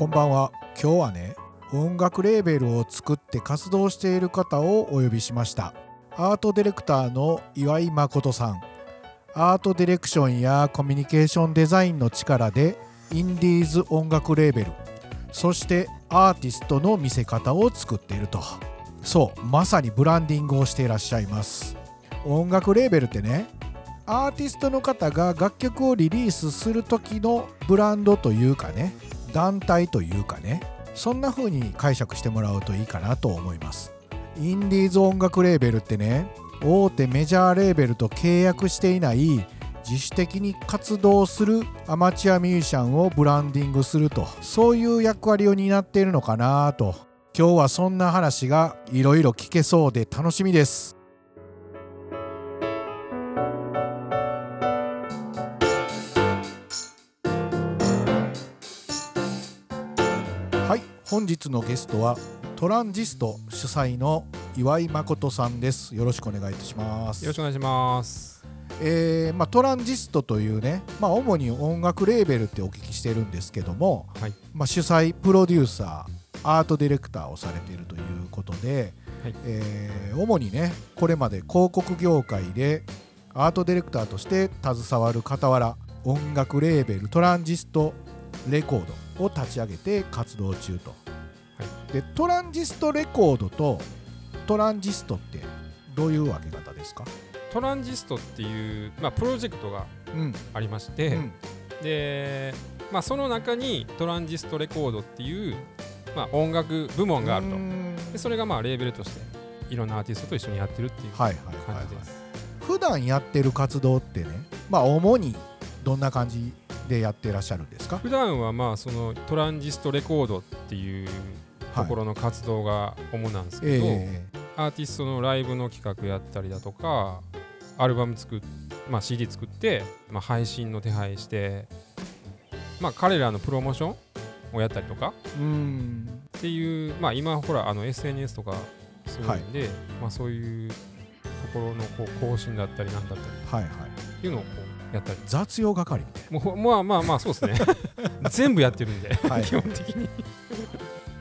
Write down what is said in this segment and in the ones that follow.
こんばんは。今日はね音楽レーベルを作って活動している方をお呼びしました。アートディレクターの岩井誠さん。アートディレクションやコミュニケーションデザインの力でインディーズ音楽レーベルそしてアーティストの見せ方を作っていると。そうまさにブランディングをしていらっしゃいます。音楽レーベルってねアーティストの方が楽曲をリリースする時のブランドというかね団体というかねそんな風に解釈してもらうといいかなと思います。インディーズ音楽レーベルってね大手メジャーレーベルと契約していない自主的に活動するアマチュアミュージシャンをブランディングするとそういう役割を担っているのかなと。今日はそんな話がいろいろ聞けそうで楽しみです。本日のゲストはトランジスト主催の岩井誠さんですよろしくお願いいたしますよろしくお願いします。えーまあ、トランジストというね、まあ、主に音楽レーベルってお聞きしてるんですけども、はい。まあ、主催プロデューサーアートディレクターをされているということで、はいえー主にねこれまで広告業界でアートディレクターとして携わる傍ら音楽レーベルトランジストレコードを立ち上げて活動中と、でトランジストレコードとトランジストってどういう分け方ですか、トランジストっていう、まあ、プロジェクトがうん。ありまして、うん。で、まあ、その中にトランジストレコードっていう、まあ、音楽部門があると。う。ん。でそれがまあレーベルとしていろんなアーティストと一緒にやってるっていう感はいはいはい、はい。じです。普段やってる活動ってねまあ主にどんな感じでやってらっしゃるんですか？普段はまあそのトランジストレコードっていうところの活動が主なんですけど、えアーティストのライブの企画やったりだとかアルバム作っ、まあ、CD 作って、まあ、配信の手配して、まあ、彼らのプロモーションをやったりとかえうん。っていう、まあ、今ほらあの SNS とかすごいんで、まあ、そういうところのこう更新だったりなんだったり。はいはい。っていうのをこうやったり。雑用係みたいもうまあまあまあそうですね。全部やってるんで、な、はい。基本的に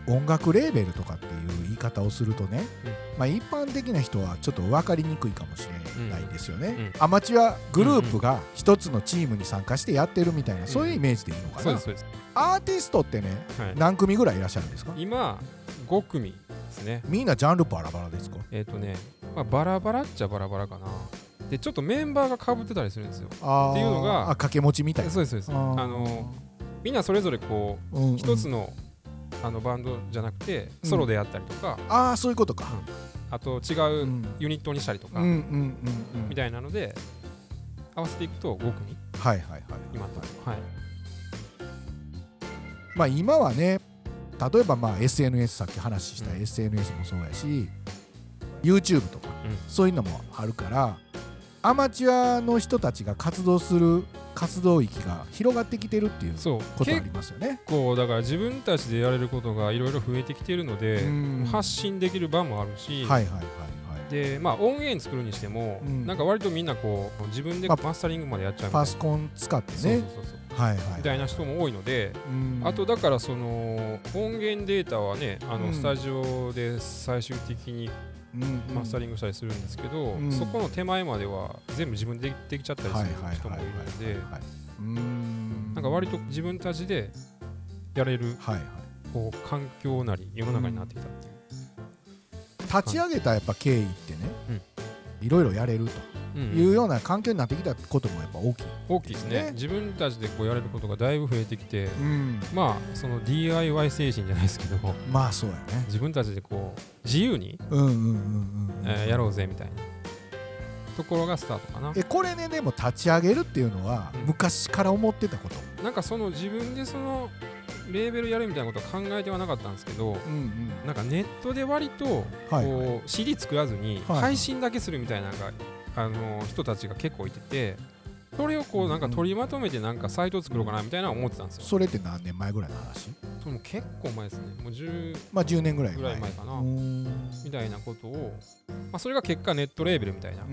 音楽レーベルとかっていう言い方をするとね、うん。まあ、一般的な人はちょっと分かりにくいかもしれないですよね、うん。アマチュアグループが一つのチームに参加してやってるみたいな、そういうイメージでいいのかな、そうですそうです、アーティストってねはい、何組ぐらいいらっしゃるんですか？今5組ですね。みんなジャンルバラバラですか？えっ、とね、まあ、バラバラっちゃバラバラかな。で、ちょっとメンバーがかぶってたりするんですよ。あー。っていうのがあ掛け持ちみたいな。そうです、そうです。あの、みんなそれぞれこう、うんうん。一つのあのバンドじゃなくて、ソロでやったりとか、ああそういうことか、あと違ううん。ユニットにしたりとか、うんうんうんうん。みたいなので、合わせていくと5組、はいはいはい今と。はい。まあ今はね例えばまあ SNS さっき話したうん。SNS もそうやし、YouTube とか、うん。そういうのもあるからアマチュアの人たちが活動する活動域が広がってきてるっていうそう、ことあ結りますよね。構だから自分たちでやれることがいろいろ増えてきてるので、うん。発信できる場もあるし、はいはいはいはい。でまあ音源作るにしても、うん。なんか割とみんなこう自分でまあマスタリングまでやっちゃうパソコン使ってね。みたいな人も多いので、うん。あとだからその音源データはねあうん。のスタジオで最終的にマスタリングしたりするんですけど、うん。そこの手前までは全部自分でできちゃったりする人もいるのでなんか割と自分たちでやれるはいはい。こう環境なり世の中になってきたっていう。立ち上げたやっぱ経緯ってね、いろいろやれると。うんいうような環境になってきたこともやっぱ大きい。大きいですねね自分たちでこうやれることがだいぶ増えてきて、うん。まあその DIY 精神じゃないですけどまあそうやね。自分たちでこう自由に、やろうぜみたいなところがスタートかなえこれねでも立ち上げるっていうのはうん昔から思ってたこと。なんかその自分でそのレーベルやるみたいなことは考えてはなかったんですけどうんうん。なんかネットで割とはいはいこう CD 作らずにはい配信だけするみたいなのがあの人たちが結構いててそれをこうなんか取りまとめてなんかサイトを作ろうかなみたいな思ってたんですよ。それって何年前ぐらいの話？それも結構前ですね。もう10まあ10年ぐらい前。ぐらい前かな。みたいなことを、まあ、それが結果ネットレーベルみたいな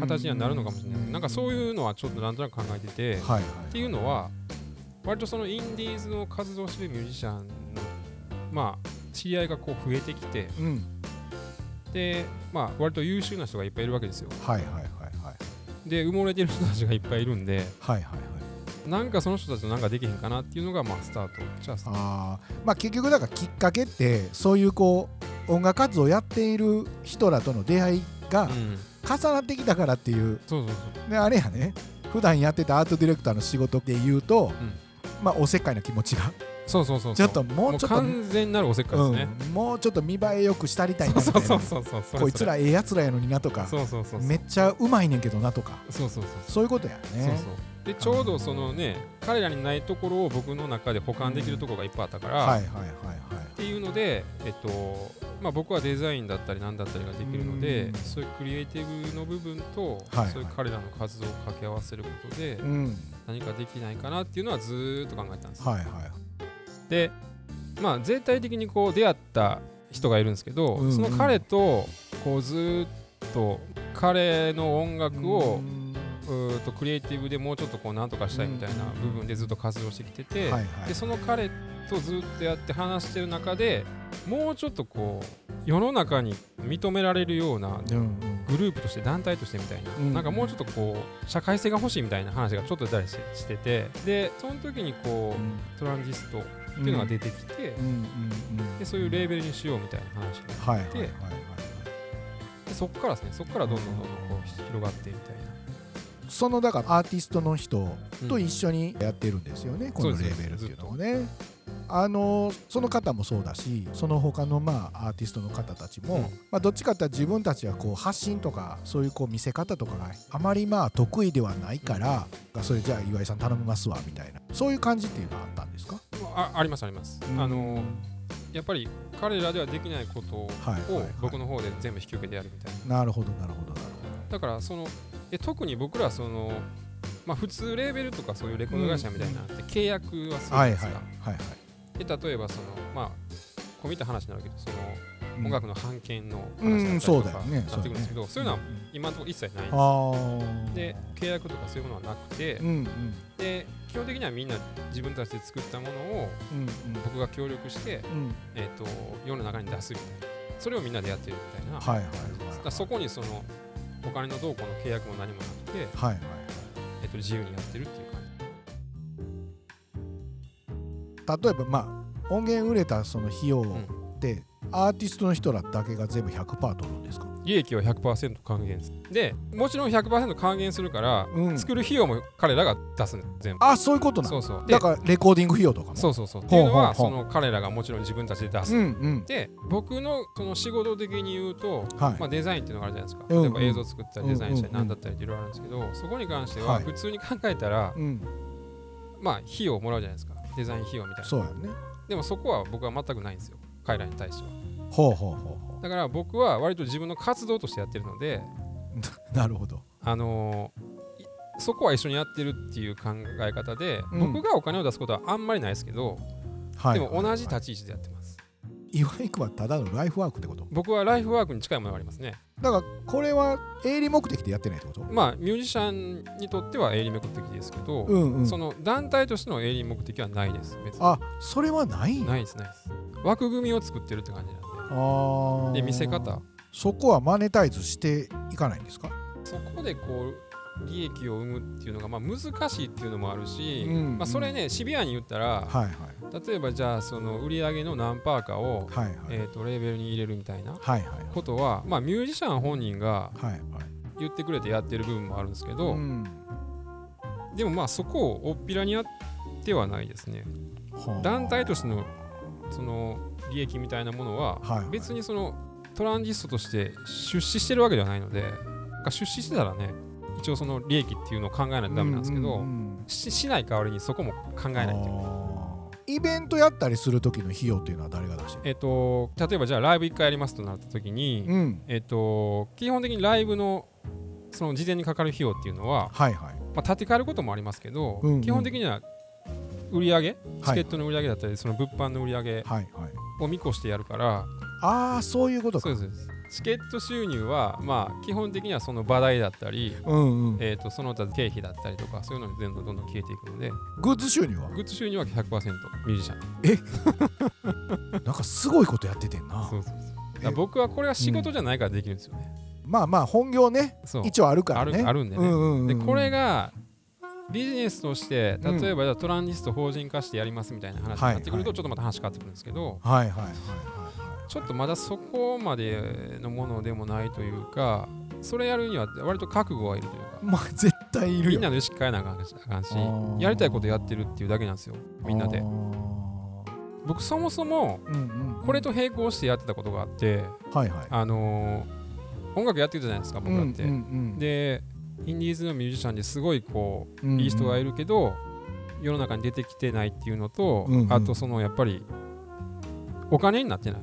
形にはなるのかもしれない、なんかそういうのはちょっとなんとなく考えてて、はいはい。っていうのは割とそのインディーズの活動してるミュージシャンのまあ知り合いがこう増えてきてうん。でまあ割と優秀な人がいっぱいいるわけですよ。はいはいで埋もれてる人たちがいっぱいいるんではいはいはい。なんかその人たちとなんかできへんかなっていうのがまあスタート。じゃあスター。トあーまあ結局だからきっかけってそういうこう音楽活動をやっている人らとの出会いがうん。重なってきたからっていう。そうそうそう。であれやね。普段やってたアートディレクターの仕事で言うと、まあおせっかいな気持ちがそうそうそうちょっとももううちょっと完全なるおせっかいですね、うん、もうちょっと見栄えよくしたりたいな。そうそうそうそうこいつらええやつらやのになとか。そうそうそうめっちゃうまいねんけどなとか。そうそうそうそう。いうことやそうねそう。でちょうどそのね彼らにないところを僕の中で保管できるところがいっぱいあったから、はいはいはいはいっていうので、えっとまあ、僕はデザインだったり何だったりができるのでうん。そういうクリエイティブの部分と、はいはい。そういう彼らの活動を掛け合わせることでうん。何かできないかなっていうのはずーっと考えてたんですよ。はいはいでまあ全体的にこう出会った人がいるんですけど、うんうん。その彼とこうずーっと彼の音楽をうーとクリエイティブでもうちょっとこうなんとかしたいみたいな部分でずっと活動してきてて、はいはい。でその彼とずっとやって話してる中でもうちょっとこう世の中に認められるようなグループとして団体としてみたいな、うんなんかもうちょっとこう社会性が欲しいみたいな話がちょっと出たりししててでその時にこうトランジストっていうのが出てきて、うん。うんうんでそういうレーベルにしようみたいな話になって、でそこからですねそこからどんどんどんどんこう広がってみたいな。そのだからアーティストの人とうん一緒にやってるんですよね、このそうですレーベルっていうのはね。あのその方もそうだしその他のまあアーティストの方たちも、うん。まあ、どっちかっていうと自分たちはこう発信とかそういうこう見せ方とかがあまりまあ得意ではないから、それじゃあ岩井さん頼みますわみたいな。そういう感じっていうのはあったんですか？あありますあります、あのやっぱり彼らではできないことを僕の方で全部引き受けてやるみたいな。なるほどなるほどなるだからそのえ特に僕らそのまあ普通レーベルとかそういうレコード会社みたいなのって契約はするじほどはいはいゃないですか、はいはいで例えばそのまあこう見た話になるけどそのうん。音楽の版権のうん話だったりとかそうだよね。なってくるんですけどそういうのは今のところ一切ないんですで契約とかそういうものはなくてうんうん。で基本的にはみんな自分たちで作ったものをうん僕が協力して、うん。えー、と世の中に出すみたいな。それをみんなでやってるみたいな、はいはいはいそこにそのお金のどうこうの契約も何もなくて、はいはいえー、と自由にやってるっていう感じ。例えばまあ音源売れたその費用って、アーティストの人らだけが全部100%取るんですか？利益は100%還元する。でもちろん100%還元するから、うん。作る費用も彼らが出す全部。あそういうことなの？そうそう。でだからレコーディング費用とかも？そうそうそう。っていうのはその彼らがもちろん自分たちで出す、うんうん。で僕のその仕事的に言うと、はい。まあ、デザインっていうのがあるじゃないですか、うんうん。例えば映像作ったりデザインしたり何だったりっていろいろあるんですけど、そこに関してははい。普通に考えたら、うん。まあ費用をもらうじゃないですか。デザイン費用みたいな。そうやね。でもそこは僕は全くないんですよ。彼らに対しては。ほうほうほう。ほだから僕は割と自分の活動としてやってるのでう なるほど。あのーいそこは一緒にやってるっていう考え方で、うん。僕がお金を出すことはあんまりないですけど、はい。でも同じはい立ち位置でやってます。岩井君はただのライフワークってこと？僕はライフワークに近いものがありますね。だからこれは営利目的でやってないってこと？まあミュージシャンにとっては営利目的ですけど、うんうん。その団体としての営利目的はないです別に。あそれはない？ないですないです。枠組みを作ってるって感じあー。で見せ方。そこはマネタイズしていかないんですか？そこでこう利益を生むっていうのがまあ難しいっていうのもあるし、うん。まあ、それねシビアに言ったらはいはい。例えばじゃあその売り上げの何パーかを、はいはい。えー、とレーベルに入れるみたいなはいはい。ことは、まあ、ミュージシャン本人がはいはい。言ってくれてやってる部分もあるんですけど、うん。でもまあそこをおっぴらにやってはないですね。はあ。団体としてのその利益みたいなものは別にそのトランジストとして出資してるわけではないので出資してたらね一応その利益っていうのを考えないとダメなんですけど、ししない代わりにそこも考えないというイベントやったりする時の費用っていうのは誰が出してるえっと例えばじゃあライブ1回やりますとなった時に、うん。えっと基本的にライブのその事前にかかる費用っていうのは、はいはい。まあ、立て替えることもありますけど、うんうん。基本的には売り上げチはい。ケットの売り上げだったり、その物販の売り上げを見越してやるから、ああそういうことか。そうですチケット収入はまあ基本的にはその場代だったり、うんうん。えー、とその他経費だったりとかそういうのに全部どんどん消えていくのでグッズ収入は？グッズ収入は100%ミュージシャン。なんかすごいことやっててんな。そうそうそう。僕はこれは仕事じゃないからできるんですよね、まあまあ本業ね。一応あるからね。あるあるんでね。うんうんうん。でこれがビジネスとしてうん。例えばじゃあトランジスト法人化してやりますみたいな話になってくるとちょっとまた話変わってくるんですけど、はいはいはいはいちょっとまだそこまでのものでもないというかそれやるには割と覚悟はいるというかまあ絶対いるよ。みんなの意識変えなあかんしやりたいことやってるっていうだけなんですよみんなで。僕そもそもうんうんこれと並行してやってたことがあってはいはい。あのー音楽やってるじゃないですか僕だって、うんうん。でインディーズのミュージシャンですごいこううんうん。いい人がいるけど世の中に出てきてないっていうのと、うんうん。あとそのやっぱりお金になってない。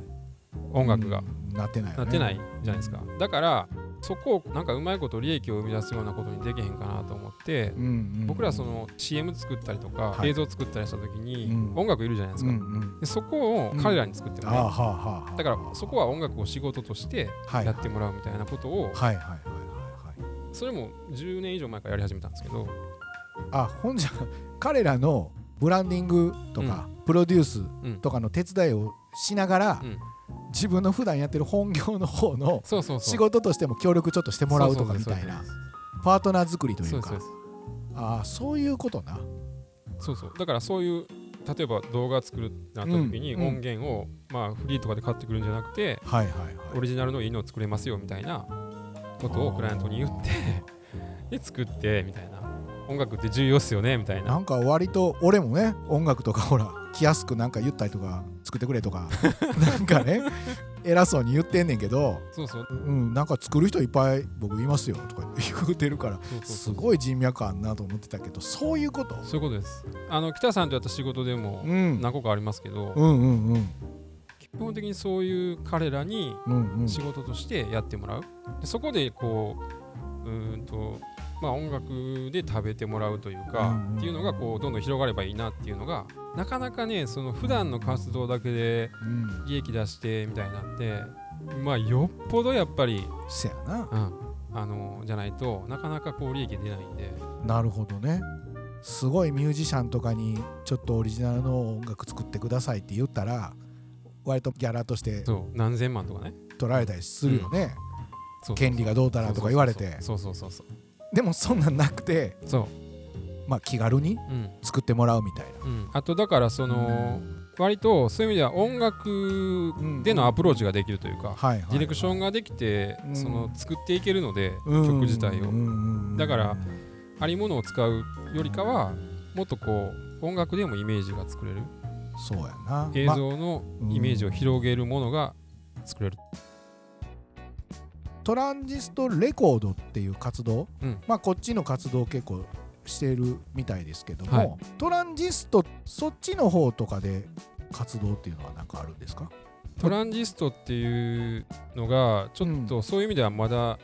音楽が、うん。なってないよね。なってないじゃないですか。だからそこをなんかうまいこと利益を生み出すようなことにできへんかなと思って、うんうん僕らその CM 作ったりとか、はい。映像作ったりした時に、うん。音楽いるじゃないですか、うんうん。でそこを彼らに作ってもらう、だからそこは音楽を仕事としてはい。やってもらうみたいなことを、それも10年以上前からやり始めたんですけど、あほんじゃ彼らのブランディングとか、プロデュースうん。とかの手伝いをしながら、うん。自分の普段やってる本業の方の仕事としても協力ちょっとしてもらうとかみたいな。パートナー作りというか。ああそういうことな。そうそう。だからそういう例えば動画作るってなった時に音源を、まあフリーとかで買ってくるんじゃなくてオリジナルのいいのを作れますよみたいなことをクライアントに言ってで作ってみたいな。音楽って重要っすよねみたいな。なんか割と俺もね音楽とかほら来やすくなんか言ったりとか作ってくれとか。なんかね偉そうに言ってんねんけどそうそう。うんなんか作る人いっぱい僕いますよとか言うてるからすごい人脈あんなと思ってたけどそういうこと？そういうことです。あの北さんとやった仕事でもうん。何個かありますけど、うんうんうん基本的にそういう彼らにうんうん。仕事としてやってもらう。でそこでこううーんとまあ音楽で食べてもらうというか、うんうん。っていうのがこうどんどん広がればいいなっていうのがなかなかねその普段の活動だけでうん。利益出してみたいなんてまあよっぽどやっぱり、せやな。うん、あのじゃないとなかなかこう利益出ないんで。なるほどね。すごいミュージシャンとかにちょっとオリジナルの音楽作ってくださいって言ったら割とギャラとしてそう。何千万とかね。取られたりするよね、権利がどうたらとか言われて。そうそうそうそう。でもそんなんなくて、そう。まあ、気軽にうん。作ってもらうみたいな。うん、あとだからその割とそういう意味では音楽でのアプローチができるというか、ディレクションができて、うん。その作っていけるので、うん曲自体を、だからありものを使うよりかはもっとこう音楽でもイメージが作れるそうやな。映ま像のイメージを広げるものが作れる、トランジストレコードっていう活動、うん。まあこっちの活動結構してるみたいですけども、はい。トランジストそっちの方とかで活動っていうのは何かあるんですか？トランジストっていうのがちょっとそういう意味ではまだ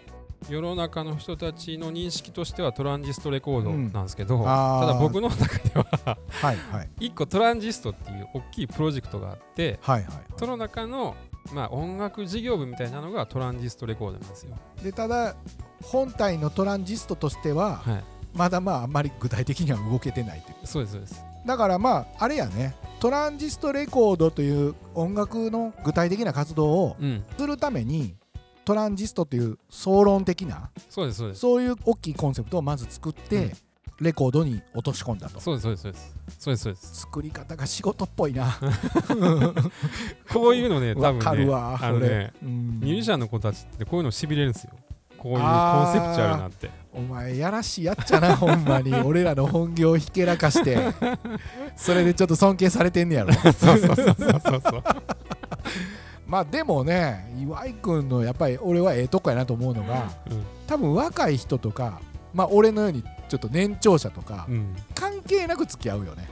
世の中の人たちの認識としてはトランジストレコードなんですけど、あー。ただ僕の中でははいはい。一個トランジストっていう大きいプロジェクトがあってはいはい。その中のまあ音楽事業部みたいなのがトランジストレコードなんですよ。でただ本体のトランジストとしてははい、まだまああんまり具体的には動けてないという。そうですそうです。だからまああれやね。トランジストレコードという音楽の具体的な活動をうん、するためにトランジストという総論的なそうですそうです。そういう大きいコンセプトをまず作って、うんレコードに落とし込んだとそうですそうですそうです。そうですそうです。作り方が仕事っぽいな こういうのね 多わ分ねかるわあのねうんミュージシャンの子たちってこういうのしびれるんですよ。こういうコンセプチュアルなって。お前やらしいやっちゃな ほんまに俺らの本業をひけらかしてそれでちょっと尊敬されてんねやろそうそうそうそうそうそう。まあでもね岩井君のやっぱり俺はええとこやなと思うのがうん。多分若い人とかまあ俺のようにちょっと年長者とかうん、関係なく付き合うよね。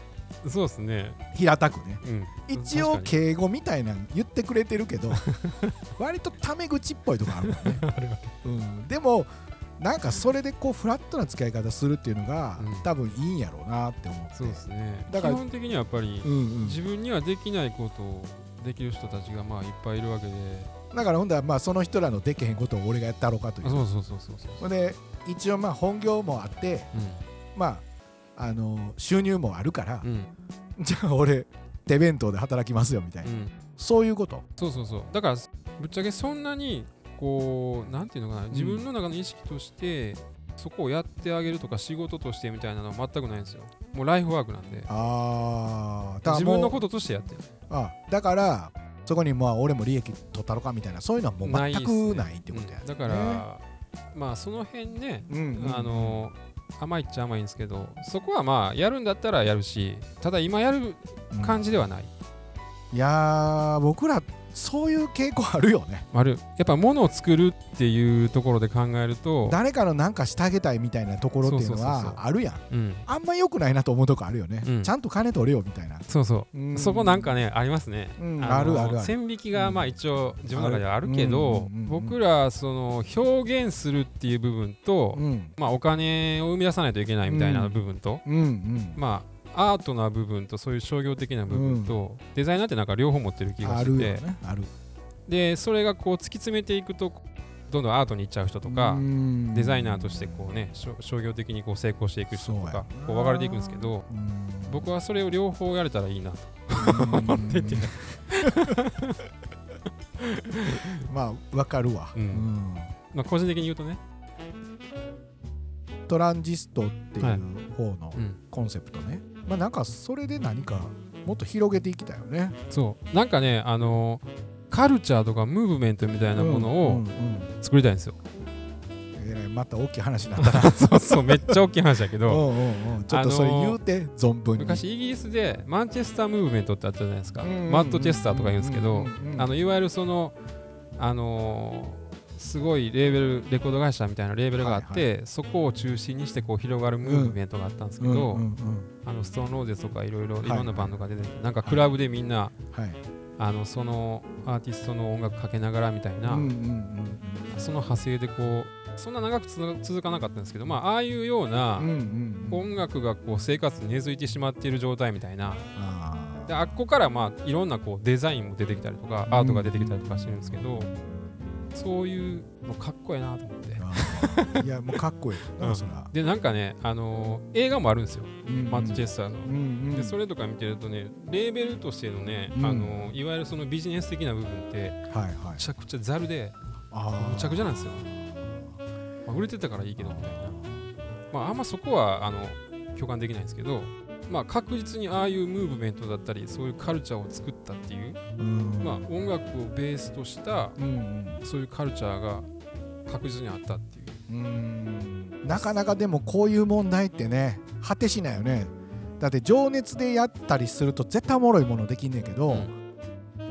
そうですね。平たくね。うん、一応敬語みたいなの言ってくれてるけど 割とタメ口っぽいとこあるからね、うん、でもなんかそれでこうフラットな付き合い方するっていうのが、うん。多分いいんやろうなって思って。そうですね。だから基本的にはやっぱり、うんうん。自分にはできないことをできる人たちがまあいっぱいいるわけで。だからほんだらまあその人らのできへんことを俺がやったろうかという。あそうそうそうそうそう。で一応まあ本業もあってまああの収入もあるから、うん。じゃあ俺手弁当で働きますよみたいな、うんうん。そういうこと？そうそうそう。だからぶっちゃけそんなにこうなんていうのかな。自分の中の意識として、そこをやってあげるとか仕事としてみたいなのは全くないんですよ。もうライフワークなんで。ああ自分のこととしてやってる。あだからそこにまあ俺も利益取ったろかみたいなそういうのはもう全くないってことや、うん。だから、まあその辺ね、うんうんうん。あの甘いっちゃ甘いんですけどそこはまあやるんだったらやるしただ今やる感じではない、いやー僕らそういう傾向あるよね。ある。やっぱ物を作るっていうところで考えると、誰かのなんかしてあげたいみたいなところっていうのはあるやん。うん、あんま良くないなと思うとこあるよね、うん。ちゃんと金取れよみたいな、そうそう。うん。そこなんかねありますね、うんのあるあるある。線引きがまあ一応自分の中ではあるけど、僕らその表現するっていう部分と、うん。まあ、お金を生み出さないといけないみたいな部分と、まあアートな部分とそういう商業的な部分と、デザイナーってなんか両方持ってる気があるよしてて、ねある。でそれがこう突き詰めていくとどんどんアートに行っちゃう人とか、うん。デザイナーとしてこうね商業的にこう成功していく人とかこう分かれていくんですけどうん。僕はそれを両方やれたらいいなと。思ってて。まあわかるわ、うん。うん。まあ個人的に言うとね、トランジストっていうはい。方のうん、コンセプトね、まあなんかそれで何かもっと広げていきたいよね。そう。なんかねあのカルチャーとかムーブメントみたいなものうんをうん。作りたいんですよ、うんえらいまた大きい話になったな。そうそうめっちゃ大きい話だけど。うんうんうん。ちょっとそれ言うて、存分に。昔イギリスでマンチェスタームーブメントってあったじゃないですか、マッドチェスターとか言うんですけど、あのいわゆるそのあのーすごいレーベルレコード会社みたいなレーベルがあって、そこを中心にしてこう広がるムーブメントがあったんですけど、うんうんうんあのストーンローゼスとかいろいろいいろんなバンドが出てて、なんかクラブでみんな、はい。あのそのアーティストの音楽かけながらみたいな、うんうんうんその派生でこうそんな長くつ続かなかったんですけど、まあ、ああいうようなうんうんうん。うん音楽がこう生活に根付いてしまっている状態みたいな。であっこからまあいろんなこうデザインも出てきたりとかアートが出てきたりとかしてるんですけど、そういうのかっこいいなと思って。いやもうかっこいいようなんでなんかね、あのー映画もあるんですよ、うんマット・チェスターの。うんうん。でそれとか見てるとねレーベルとしてのね、うん。あのーいわゆるそのビジネス的な部分ってはいはい。めちゃくちゃざるでむちゃくちゃなんですよ、まあ、売れてたからいいけどみたいな。まああんまそこはあの共感できないんですけどまあ確実にああいうムーブメントだったりそういうカルチャーを作ったっていう、うん。まあ音楽をベースとしたうんうん。そういうカルチャーが確実にあったっていう。うん。なかなかでもこういう問題ってね果てしないよね。だって情熱でやったりすると絶対おもろいものできんねんけど、うん。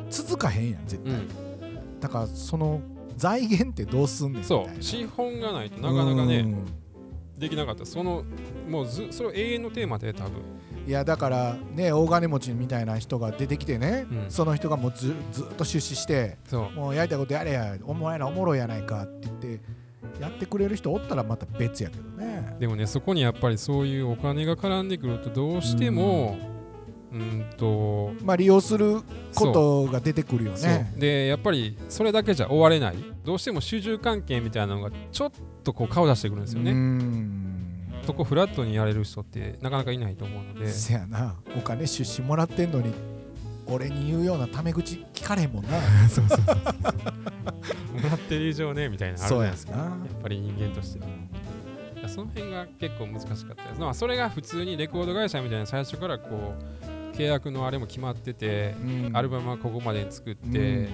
続かへんやん絶対、うん。だからその財源ってどうすんねんそう。資本がないとなかなかねうん。できなかった。そのもうずそれは永遠のテーマで多分いやだからね大金持ちみたいな人が出てきてね、うん。その人がもうずずっと出資してそう。もうやりたいことやれやお前らおもろいやないかって言ってやってくれる人おったらまた別やけどね。でもねそこにやっぱりそういうお金が絡んでくるとどうしてもうん。とまあ利用することが出てくるよそう。ねでやっぱりそれだけじゃ終われない。どうしても主従関係みたいなのがちょっとこう顔出してくるんですようねんそこフラットにやれる人ってなかなかいないと思うので。せやな。お金出資もらってんのに俺に言うようなタメ口聞かれへんもんな。そうそうそうもらってる以上ねみたいなのあるじゃないですか。そうやっぱり人間としてはその辺が結構難しかったです、まあ、それが普通にレコード会社みたいな最初からこう契約のあれも決まってて、うん。アルバムはここまでに作って、うん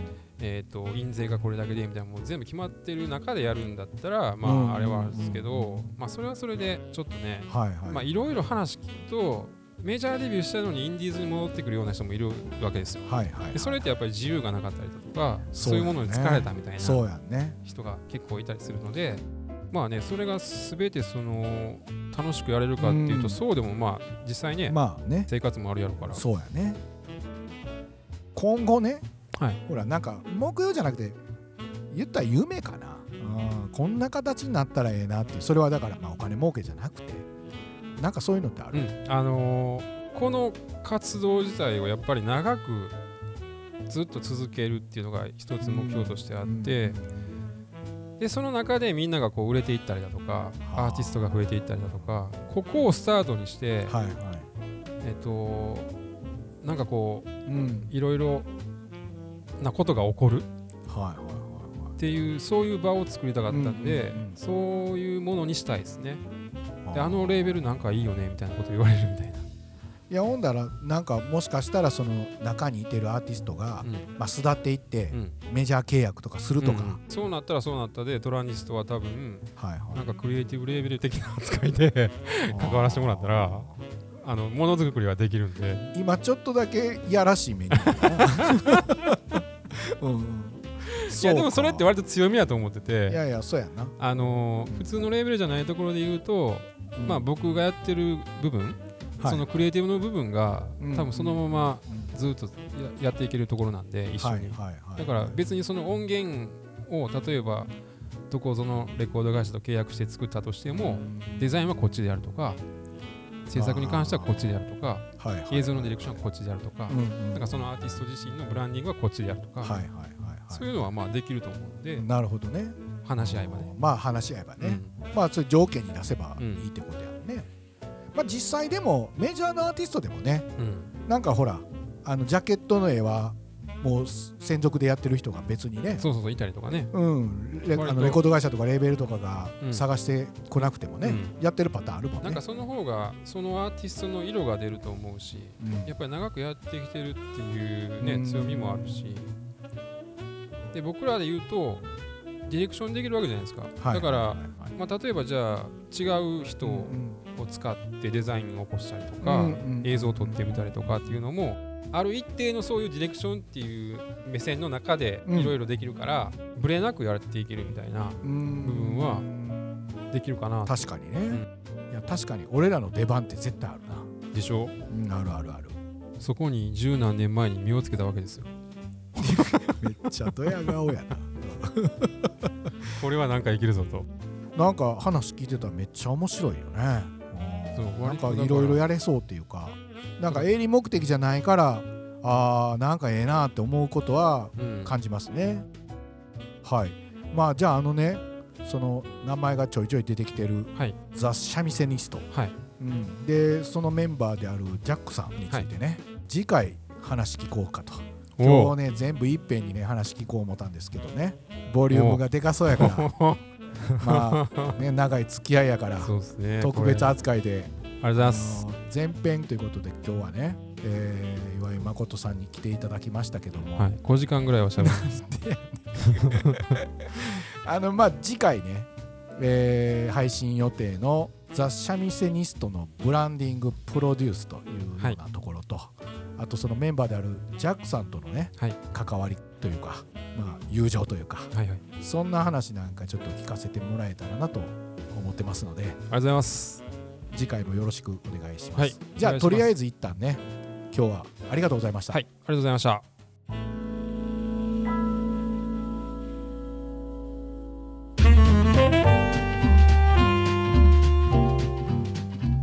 えー、と印税がこれだけでみたいなもう全部決まってる中でやるんだったらまあ、うん。あれはあるんですけど、まあ、それはそれでちょっとねはいはい、まあいろいろ話聞くとメジャーデビューしたのにインディーズに戻ってくるような人もいるわけですよ。はいはいでそれってやっぱり自由がなかったりだとかそうういうものに疲れたみたいなそうやんね。人が結構いたりするのでまあねそれが全てその楽しくやれるかっていうと、うん。そうでもまあ実際ね、まあね。生活もあるやろから。そうやね。今後ねはい。ほらなんか目標じゃなくて言ったら夢かな、うん、こんな形になったらええなって。それはだからまあお金儲けじゃなくて。なんかそういうのってある、うん、あのーこの活動自体をやっぱり長くずっと続けるっていうのが一つ目標としてあって、うん。でその中でみんながこう売れていったりだとかはあ。アーティストが増えていったりだとかここをスタートにして、はいはい。えっとなんかこううん。いろいろなことが起こる。っていうそういう場を作りたかったんで、そういうものにしたいですね。はいであのレーベルなんかいいよねみたいなこと言われるみたいな、いやほんだらなんかもしかしたらその中にいてるアーティストが、うん。まあ、巣立っていってうん。メジャー契約とかするとか、うん。そうなったらそうなったでトランジストは多分はいはい。なんかクリエイティブレーベル的な扱いで関わらせてもらったらあのものづくりはできるんで。今ちょっとだけいやらしい目に。なるなうんうん。いやでもそれっては割と強みだと思っていてやいやそうやんな、あのー普通のレーベルじゃないところで言うと、うん。まあ僕がやってる部分、はい。そのクリエイティブの部分が、うん多分そのままうんずっとややっていけるところなんで一緒に、だから別にその音源を例えばどこぞのレコード会社と契約して作ったとしても、デザインはこっちでやるとか制作に関してはこっちでやるとかはいはい。映像のディレクションはこっちでやるとか、なんかそのアーティスト自身のブランディングはこっちでやるとか、はいはいはいはい。そういうのはまあできると思うので、なるほどね。話し合いまで。まあ話し合えばね、うんまあそういう条件に出せばいいってことやんね、まあ実際でもメジャーのアーティストでもねうん。なんかほらあのジャケットの絵はもう専属でやってる人が別にね。そうそうそういたりとかね。うん、レあのレコード会社とかレーベルとかがうん。探してこなくてもね、うん。やってるパターンあるもんね。なんかその方がそのアーティストの色が出ると思うしうん。やっぱり長くやってきてるっていうねうん。強みもあるし。で僕らで言うとディレクションできるわけじゃないですか、はい。だから、はいはいまあ、例えばじゃあ違う人をうん使ってデザインを起こしたりとか、うんうん。映像を撮ってみたりとかっていうのもある一定のそういうディレクションっていう目線の中でうん。いろいろできるから、ブレなくやっていけるみたいなうん。部分はできるかな。確かにね、ん。いや確かに俺らの出番って絶対あるな、でしょ？うん、あるあるある。そこに十何年前に身をつけたわけですよ。めっちゃドヤ顔やな。これはなんか生きるぞと。なんか話聞いてたらめっちゃ面白いよね。そううんなんかいろいろやれそうっていうかなんか営利目的じゃないからあーなんかええなって思うことはうん。感じますね。はい。まあじゃああのねその名前がちょいちょい出てきてるはい。ザ・シャミセニスト、はい。うん、でそのメンバーであるジャックさんについてね、次回話聞こうかと。今お日ね全部いっぺんにね話聞こう思ったんですけどね。ボリュームがでかそうやから。お まあね長い付き合いやからそうですね。特別扱いでありがとうございます。前編ということで今日はね、えー岩井誠さんに来ていただきましたけども、はい5時間ぐらいはしゃべるあのまあ次回ね、えー配信予定のザ・シャミセニストのブランディングプロデュースというようなところと、あとそのメンバーであるジャックさんとのね、はい。関わりというか、まあ、友情というかはいはい。そんな話なんかちょっと聞かせてもらえたらなと思ってますので。ありがとうございます次回もよろしくお願いします、はい。じゃあとりあえず一旦ね今日はありがとうございました、はい。ありがとうございました。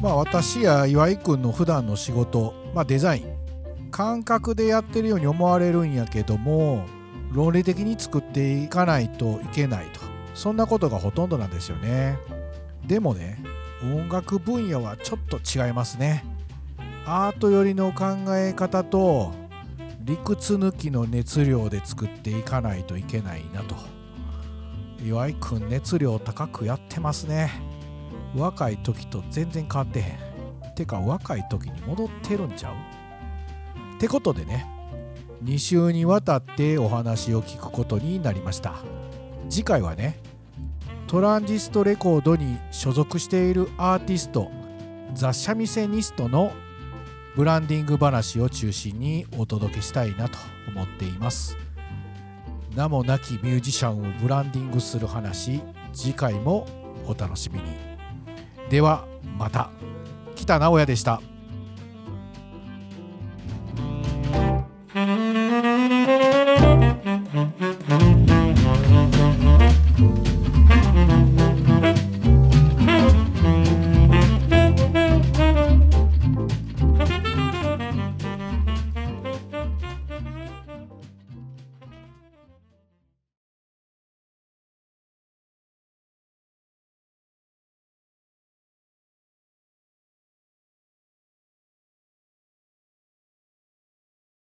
まあ私や岩井くんの普段の仕事、まあ、デザイン感覚でやってるように思われるんやけども論理的に作っていかないといけないと。そんなことがほとんどなんですよね。でもね音楽分野はちょっと違いますね。アート寄りの考え方と理屈抜きの熱量で作っていかないといけないなと。岩井くん熱量高くやってますね。若い時と全然変わってへん。てか若い時に戻ってるんちゃう？ってことでね2週にわたってお話を聞くことになりました。次回はねトランジストレコードに所属しているアーティストザ・シャミセニストのブランディング話を中心にお届けしたいなと思っています。名もなきミュージシャンをブランディングする話次回もお楽しみに。ではまた。北直哉でした。